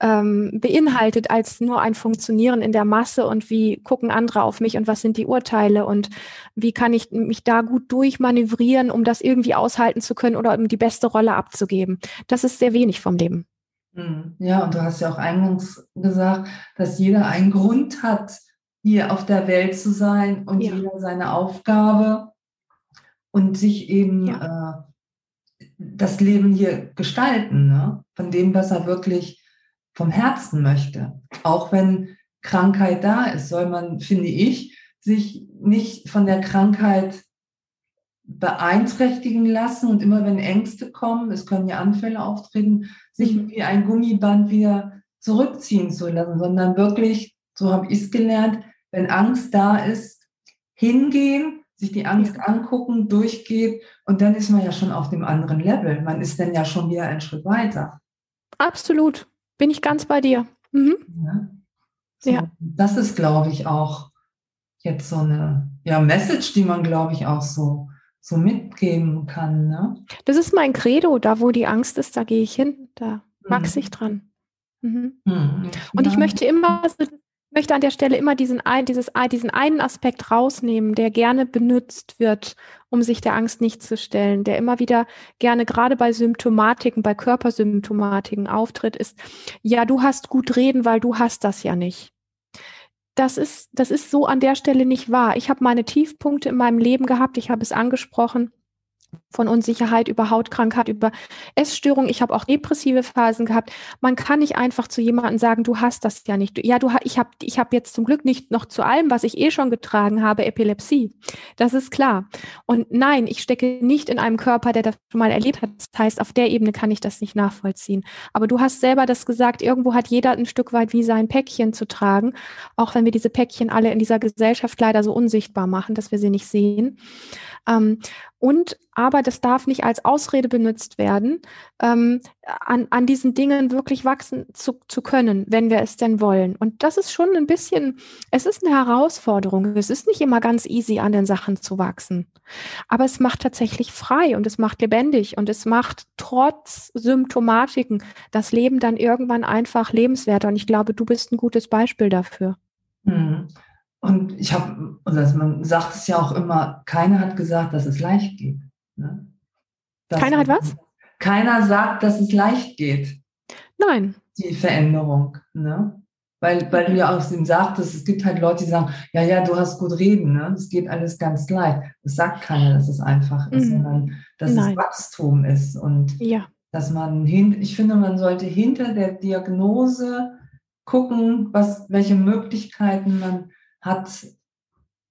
ähm, beinhaltet als nur ein Funktionieren in der Masse und wie gucken andere auf mich und was sind die Urteile und wie kann ich mich da gut durchmanövrieren, um das irgendwie aushalten zu können oder um die beste Rolle abzugeben. Das ist sehr wenig vom Leben. Hm. Ja, und du hast ja auch eingangs gesagt, dass jeder einen Grund hat, hier auf der Welt zu sein und ja. jeder seine Aufgabe und sich eben ja. äh, das Leben hier gestalten, ne? von dem, was er wirklich vom Herzen möchte. Auch wenn Krankheit da ist, soll man, finde ich, sich nicht von der Krankheit beeinträchtigen lassen und immer wenn Ängste kommen, es können ja Anfälle auftreten, sich mhm. wie ein Gummiband wieder zurückziehen zu lassen, sondern wirklich, so habe ich es gelernt, wenn Angst da ist, hingehen, sich die Angst angucken, durchgehen und dann ist man ja schon auf dem anderen Level. Man ist dann ja schon wieder einen Schritt weiter. Absolut. Bin ich ganz bei dir. Mhm. Ja. So, ja. Das ist, glaube ich, auch jetzt so eine ja, Message, die man, glaube ich, auch so, so mitgeben kann. Ne? Das ist mein Credo. Da, wo die Angst ist, da gehe ich hin. Da wachse mhm. ich dran. Mhm. Mhm. Und ich möchte immer so möchte an der Stelle immer diesen, dieses, diesen einen Aspekt rausnehmen, der gerne benutzt wird, um sich der Angst nicht zu stellen, der immer wieder gerne gerade bei Symptomatiken, bei Körpersymptomatiken auftritt, ist, ja, du hast gut reden, weil du hast das ja nicht. das ist, das ist so an der Stelle nicht wahr. Ich habe meine Tiefpunkte in meinem Leben gehabt, ich habe es angesprochen von Unsicherheit über Hautkrankheit, über Essstörung. Ich habe auch depressive Phasen gehabt. Man kann nicht einfach zu jemandem sagen, du hast das ja nicht. Ja, du, ich habe ich hab jetzt zum Glück nicht noch zu allem, was ich eh schon getragen habe, Epilepsie. Das ist klar. Und nein, ich stecke nicht in einem Körper, der das schon mal erlebt hat. Das heißt, auf der Ebene kann ich das nicht nachvollziehen. Aber du hast selber das gesagt, irgendwo hat jeder ein Stück weit wie sein Päckchen zu tragen, auch wenn wir diese Päckchen alle in dieser Gesellschaft leider so unsichtbar machen, dass wir sie nicht sehen. Ähm, und aber das darf nicht als Ausrede benutzt werden, ähm, an, an diesen Dingen wirklich wachsen zu, zu können, wenn wir es denn wollen. Und das ist schon ein bisschen, es ist eine Herausforderung. Es ist nicht immer ganz easy, an den Sachen zu wachsen. Aber es macht tatsächlich frei und es macht lebendig und es macht trotz Symptomatiken das Leben dann irgendwann einfach lebenswerter. Und ich glaube, du bist ein gutes Beispiel dafür. Hm. Und ich habe, also man sagt es ja auch immer, keiner hat gesagt, dass es leicht geht. Ne? keiner hat was? Keiner sagt, dass es leicht geht. Nein. Die Veränderung. Ne? Weil, weil du ja auch ihm sagtest, es gibt halt Leute, die sagen, ja, ja, du hast gut reden, ne? das geht alles ganz leicht. Das sagt keiner, dass es einfach ist, mhm. sondern dass Nein. es Wachstum ist. Und ja. dass man hin, ich finde, man sollte hinter der Diagnose gucken, was, welche Möglichkeiten man hat,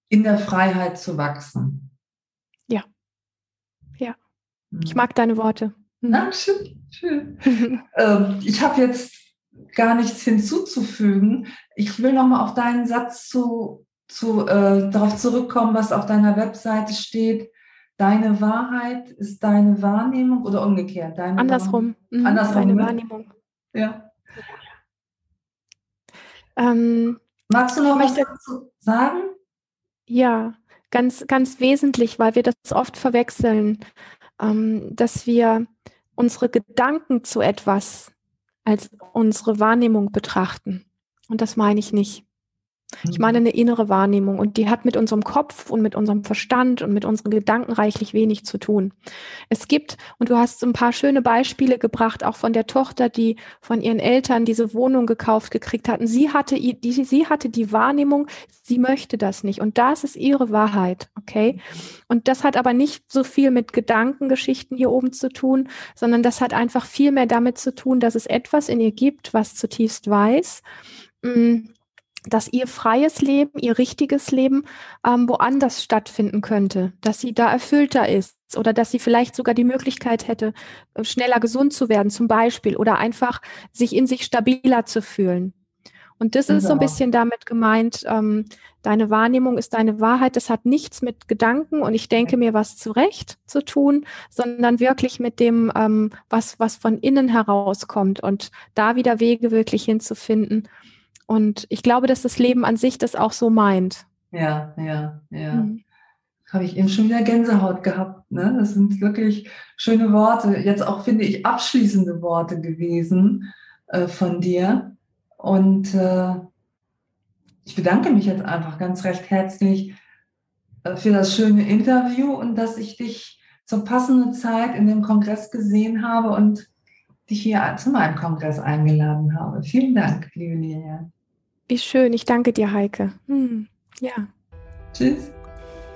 in der Freiheit zu wachsen. Ja. Ja. Ich mhm. mag deine Worte. Mhm. Dankeschön. Schön. (laughs) ähm, ich habe jetzt gar nichts hinzuzufügen. Ich will nochmal auf deinen Satz zu, zu äh, darauf zurückkommen, was auf deiner Webseite steht. Deine Wahrheit ist deine Wahrnehmung oder umgekehrt? Deine Andersrum. Mhm. Andersrum. Deine ne? Wahrnehmung. Ja. Ähm, Magst du noch was dazu sagen? Ja, ganz, ganz wesentlich, weil wir das oft verwechseln, ähm, dass wir unsere Gedanken zu etwas als unsere Wahrnehmung betrachten. Und das meine ich nicht. Ich meine eine innere Wahrnehmung und die hat mit unserem Kopf und mit unserem Verstand und mit unseren Gedanken reichlich wenig zu tun. Es gibt, und du hast ein paar schöne Beispiele gebracht, auch von der Tochter, die von ihren Eltern diese Wohnung gekauft gekriegt hatten. Sie hatte, die, sie hatte die Wahrnehmung, sie möchte das nicht. Und das ist ihre Wahrheit, okay? Und das hat aber nicht so viel mit Gedankengeschichten hier oben zu tun, sondern das hat einfach viel mehr damit zu tun, dass es etwas in ihr gibt, was zutiefst weiß mm, dass ihr freies Leben, ihr richtiges Leben ähm, woanders stattfinden könnte, dass sie da erfüllter ist oder dass sie vielleicht sogar die Möglichkeit hätte, äh, schneller gesund zu werden zum Beispiel oder einfach sich in sich stabiler zu fühlen. Und das genau. ist so ein bisschen damit gemeint, ähm, deine Wahrnehmung ist deine Wahrheit. Das hat nichts mit Gedanken und ich denke mir was zurecht zu tun, sondern wirklich mit dem, ähm, was, was von innen herauskommt und da wieder Wege wirklich hinzufinden und ich glaube, dass das Leben an sich das auch so meint. Ja, ja, ja. Mhm. Habe ich eben schon wieder Gänsehaut gehabt. Ne? Das sind wirklich schöne Worte. Jetzt auch, finde ich, abschließende Worte gewesen äh, von dir. Und äh, ich bedanke mich jetzt einfach ganz recht herzlich äh, für das schöne Interview und dass ich dich zur passenden Zeit in dem Kongress gesehen habe und dich hier zu meinem Kongress eingeladen habe. Vielen Dank, liebe Lilian. Wie schön. Ich danke dir, Heike. Hm. Ja. Tschüss.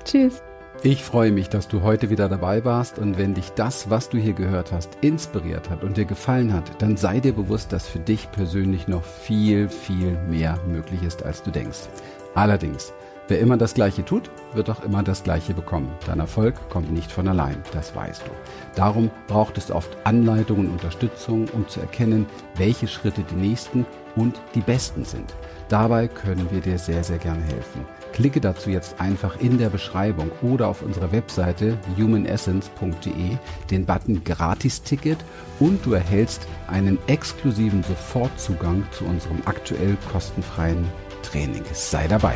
Tschüss. Ich freue mich, dass du heute wieder dabei warst und wenn dich das, was du hier gehört hast, inspiriert hat und dir gefallen hat, dann sei dir bewusst, dass für dich persönlich noch viel, viel mehr möglich ist, als du denkst. Allerdings, wer immer das Gleiche tut, wird auch immer das Gleiche bekommen. Dein Erfolg kommt nicht von allein, das weißt du. Darum braucht es oft Anleitung und Unterstützung, um zu erkennen, welche Schritte die nächsten und die besten sind. Dabei können wir dir sehr, sehr gerne helfen. Klicke dazu jetzt einfach in der Beschreibung oder auf unserer Webseite humanessence.de den Button Gratis-Ticket und du erhältst einen exklusiven Sofortzugang zu unserem aktuell kostenfreien Training. Sei dabei.